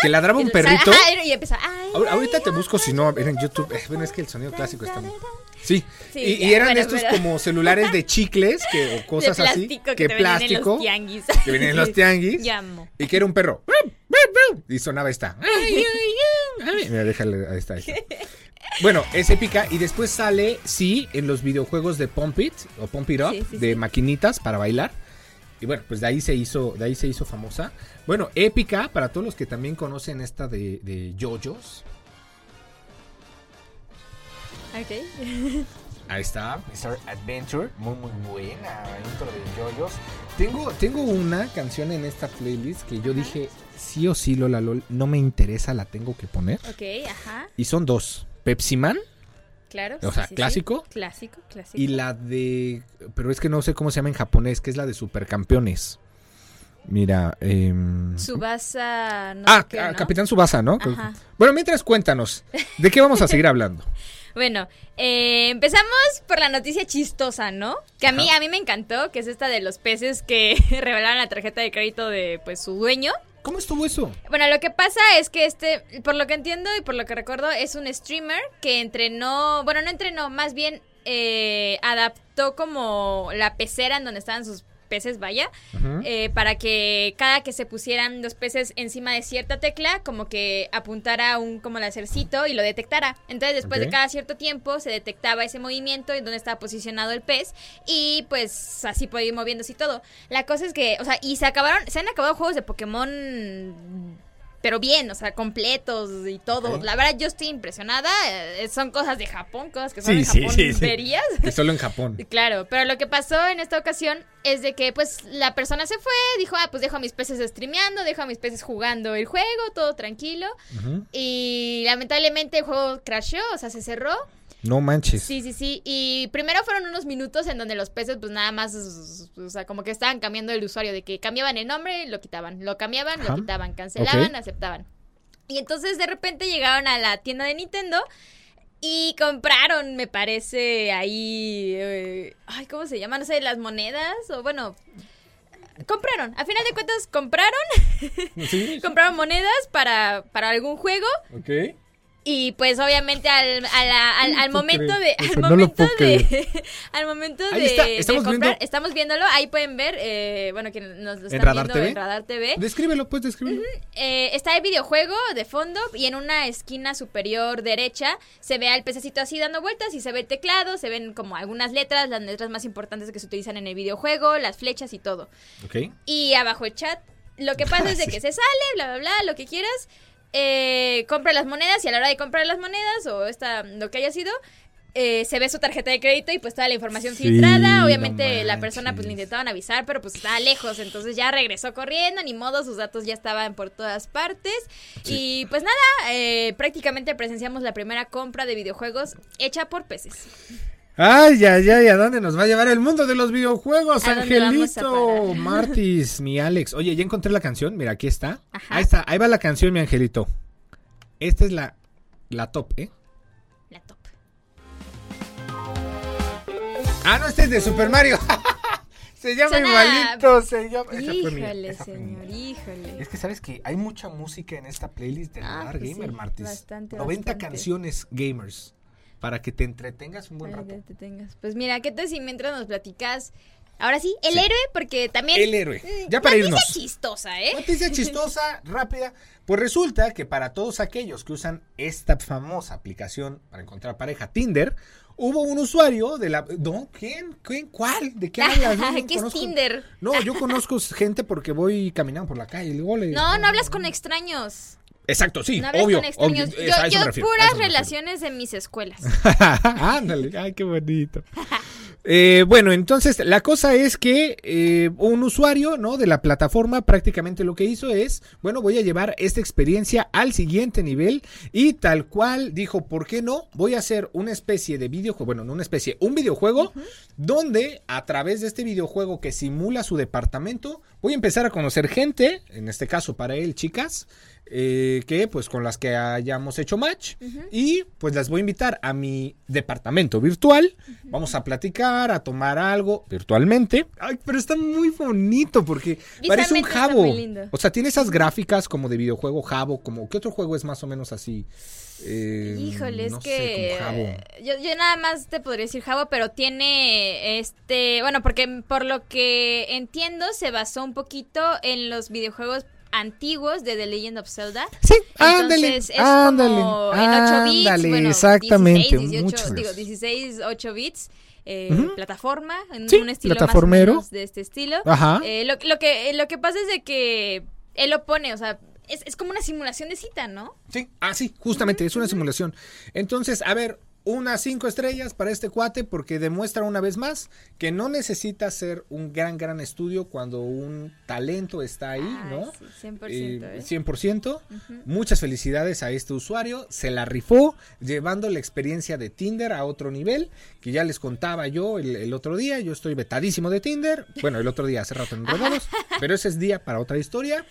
que ladraba un perrito. ajá, y Ahor- Ahorita te busco si no, en YouTube. Eh, Bueno, es que el sonido clásico está muy... Sí, Sí, y, eran bueno, estos pero- como celulares de chicles que, o cosas de así. plástico que, que te venden en plástico. los tianguis. que venían en los tianguis. Y que era un perro. Y sonaba esta. Mira, déjale, ahí está. ahí está. Bueno, es épica. Y después sale, sí, en los videojuegos de Pump It o Pump It Up, Sí, sí, de sí. maquinitas para bailar. Y bueno, pues de ahí se hizo, de ahí se hizo famosa. Bueno, épica para todos los que también conocen esta de, de JoJo's. Ok. Ahí está, Mr. Adventure, muy muy buena intro de JoJo's. Tengo, tengo una canción en esta playlist que yo dije, sí o sí, Lola LOL, no me interesa, la tengo que poner. Ok, ajá. Y son dos, Pepsi Man Claro. O sea, sí, sí. clásico. Clásico, clásico. y la de, pero es que no sé cómo se llama en japonés, que es la de Supercampeones. Mira, eh... Subasa. No ah, qué, ah, ¿no? Capitán Subasa, ¿no? Ajá. Bueno, mientras cuéntanos, ¿de qué vamos a seguir hablando? Bueno, eh, empezamos por la noticia chistosa, ¿no? Que a mí, a mí me encantó, que es esta de los peces que revelaron la tarjeta de crédito de pues su dueño. ¿Cómo estuvo eso? Bueno, lo que pasa es que este, por lo que entiendo y por lo que recuerdo, es un streamer que entrenó, bueno, no entrenó, más bien eh, adaptó como la pecera en donde estaban sus peces, vaya, eh, para que cada que se pusieran los peces encima de cierta tecla, como que apuntara un como lacercito y lo detectara. Entonces, después de cada cierto tiempo se detectaba ese movimiento y dónde estaba posicionado el pez y pues así podía ir moviéndose y todo. La cosa es que, o sea, y se acabaron, se han acabado juegos de Pokémon pero bien, o sea, completos y todo. La verdad, yo estoy impresionada. eh, son cosas de Japón, cosas que son Sí, sí, Japón sí, sí. verías. Que solo en Japón. Claro, pero lo que pasó en esta ocasión es de que pues la persona se fue, dijo, ah, pues dejo a mis peces streameando, dejo a mis peces jugando el juego, todo tranquilo. Y lamentablemente el juego crashó, o sea, se cerró. No manches. Sí, sí, sí. Y primero fueron unos minutos en donde los peces pues nada más, o sea, como que estaban cambiando el usuario, de que cambiaban el nombre lo quitaban, lo cambiaban, Ajá. lo quitaban, cancelaban, aceptaban. Y entonces de repente llegaron a la tienda de Nintendo y compraron, me parece, ahí... eh, ay, ¿cómo se llama? No sé, las monedas o bueno... Compraron, a final de cuentas compraron, Sí. compraron monedas para, para algún juego Ok. Y pues obviamente al, al, al puedo momento de al no momento de al momento Ahí de, está, de estamos comprar viendo- estamos viéndolo ahí pueden ver eh, bueno que nos lo están viendo TV? en Radar TV Descríbelo, pues, descríbelo. eh, está el videojuego de fondo y en una esquina superior derecha se ve al pececito así dando vueltas y se ve el teclado, se ven como algunas letras, las letras más importantes que se utilizan en el videojuego, las flechas y todo. Ok. Y abajo el chat, lo que pasa es de que se sale, bla, bla, bla, lo que quieras, eh, compra las monedas y a la hora de comprar las monedas o esta, lo que haya sido... eh, se ve su tarjeta de crédito y pues toda la información Sí, filtrada. no Obviamente la persona pues le intentaban avisar, pero pues estaba lejos. Entonces ya regresó corriendo, ni modo, sus datos ya estaban por todas partes. Y pues nada, eh, prácticamente presenciamos la primera compra de videojuegos hecha por peces. Ay, ay, ay, ¿a dónde nos va a llevar el mundo de los videojuegos, ¿A dónde vamos a Angelito? Martis, mi Alex. Oye, ya encontré la canción, mira, aquí está. Ajá. Ahí está, ahí va la canción, mi Angelito. Esta es la, la top, ¿eh? La top. Ah, no, este es de Super Mario. se llama Suena- igualito, se llama... Fue Híjole, esa fue señor, mía. híjole. Es que sabes que hay mucha música en esta playlist de Ah, pues Gamer, sí, Martis. bastante, 90 bastante. canciones gamers para que te entretengas un buen Ay, rato. ya te tengas. Pues mira, ¿qué tal si mientras nos platicas? Ahora sí, el Sí. héroe, porque también. El héroe. Ya para noticia irnos. chistosa, ¿eh? Noticia chistosa, rápida. Pues resulta que para todos aquellos que usan esta famosa aplicación para encontrar pareja Tinder, hubo un usuario de la... ¿No? ¿Quién? ¿Quién? ¿Cuál? ¿De qué hablas? No, ¿Qué es Tinder? No, yo conozco gente porque voy caminando por la calle. y le- No, no hablas con extraños. Exacto, sí, No obvio. con extraños. obvio, es- a yo yo refiero, puras relaciones en mis escuelas. Ándale, ay, qué bonito. Eh, bueno, entonces la cosa es que eh, un usuario, ¿no? De la plataforma prácticamente lo que hizo es, bueno, voy a llevar esta experiencia al siguiente nivel y tal cual dijo, ¿por qué no? Voy a hacer una especie de videojuego, bueno, no una especie, un videojuego donde a través de este videojuego que simula su departamento, voy a empezar a conocer gente, en este caso para él, chicas, eh, que pues con las que hayamos hecho match y pues las voy a invitar a mi departamento virtual. Vamos a platicar, a tomar algo virtualmente. Ay, pero está muy bonito porque parece un jabo. muy lindo. O sea, tiene esas gráficas como de videojuego jabo, como ¿qué otro juego es más o menos así? Eh, Híjole, es no que como jabo. yo, yo nada más te podría decir Jabo, pero tiene este, bueno, porque por lo que entiendo se basó un poquito en los videojuegos antiguos de The Legend of Zelda. Sí, ándale, es ándale, como en 8 bits, ándale, bueno, exactamente, 16, 18, muchas digo, gracias. 16, 8 bits. eh, Ujú. plataforma, en Sí, un estilo más o menos de este estilo. Ajá. Eh, lo, lo que, lo que pasa es de que él lo pone, o sea, es, es como una simulación de cita, ¿no? Sí, ah, sí, justamente, es una simulación. Entonces, a ver, unas cinco estrellas para este cuate porque demuestra una vez más que no necesita ser un gran, gran estudio cuando un talento está ahí, ¿no? sí, 100%, Eh, ¿eh? 100%. Muchas felicidades a este usuario. Se la rifó llevando la experiencia de Tinder a otro nivel, que ya les contaba yo el, el otro día. Yo estoy vetadísimo de Tinder. Bueno, el otro día hace rato en pero ese es día para otra historia.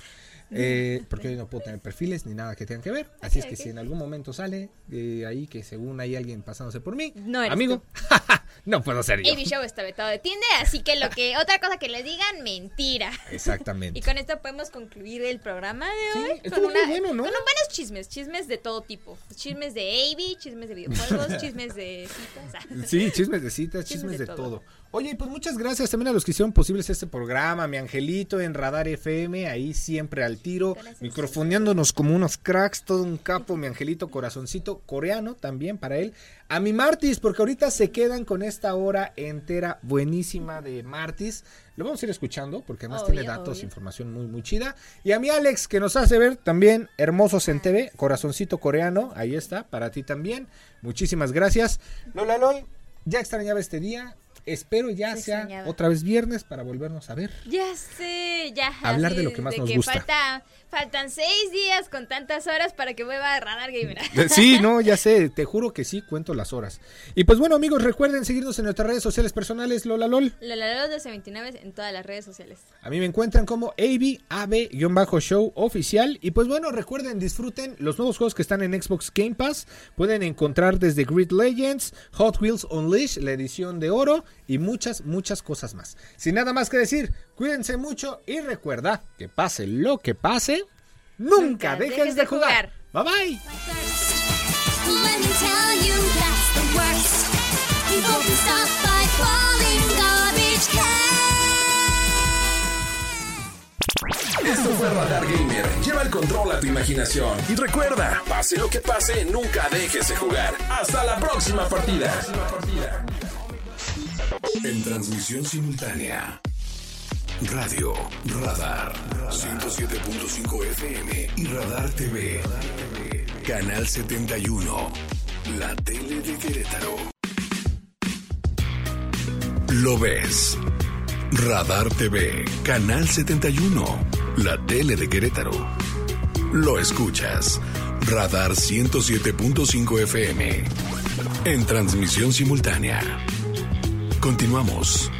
Eh, porque yo no puedo tener perfiles ni nada que tengan que ver. Así es que si en algún momento sale eh, ahí que según hay alguien pasándose por mí, No eres amigo, no puedo ser yo. Avi Show está vetado de Tinder, así que lo que otra cosa que les digan, mentira. Exactamente. Y con esto podemos concluir el programa de Sí, hoy. estuvo muy bueno, ¿no? Con buenos chismes, chismes de todo tipo. Chismes de Avi, chismes de videojuegos, chismes de citas. Sí, chismes de citas, Chismes chismes, de de, todo. todo. Oye, pues muchas gracias también a los que hicieron posibles este programa, mi angelito en Radar FM, ahí siempre al tiro, Corazoncito. microfoneándonos como unos cracks, todo un capo, mi angelito corazoncito coreano también para él. A mi Martis, porque ahorita se quedan con esta hora entera buenísima de Martis. Lo vamos a ir escuchando porque además Obvio, tiene datos, obvio. información muy, muy chida. Y a mi Alex, que nos hace ver también hermosos en TV, corazoncito coreano, ahí está, para ti también. Muchísimas gracias. Lola Lol, ya extrañaba este día. Espero ya Se sea otra vez viernes para volvernos a ver. Ya sé, ya. Hablar de lo que más nos que gusta. Falta, faltan seis días con tantas horas para que vuelva a Radar Gamer. Sí, no, ya sé, te juro que sí, cuento las horas. Y pues bueno, amigos, recuerden seguirnos en nuestras redes sociales personales, Lola LOL. Lola 1229 en todas las redes sociales. A mí me encuentran como AB, AB-show oficial. Y pues bueno, recuerden, disfruten los nuevos juegos que están en Xbox Game Pass. Pueden encontrar desde Grid Legends, Hot Wheels Unleashed, la edición de oro y muchas, muchas cosas más. Sin nada más que decir, cuídense mucho y recuerda que pase lo que pase, nunca, Nunca dejes, dejes de de jugar. jugar. Bye bye. Esto fue Radar Gamer. Lleva el control a tu imaginación. Y recuerda, pase lo que pase, nunca dejes de jugar. Hasta la próxima partida. En transmisión simultánea. Radio Radar 107.5 FM y Radar TV. Canal 71. La tele de Querétaro. Lo ves. Radar TV. Canal 71. La tele de Querétaro. Lo escuchas. Radar 107.5 FM. En transmisión simultánea. Continuamos.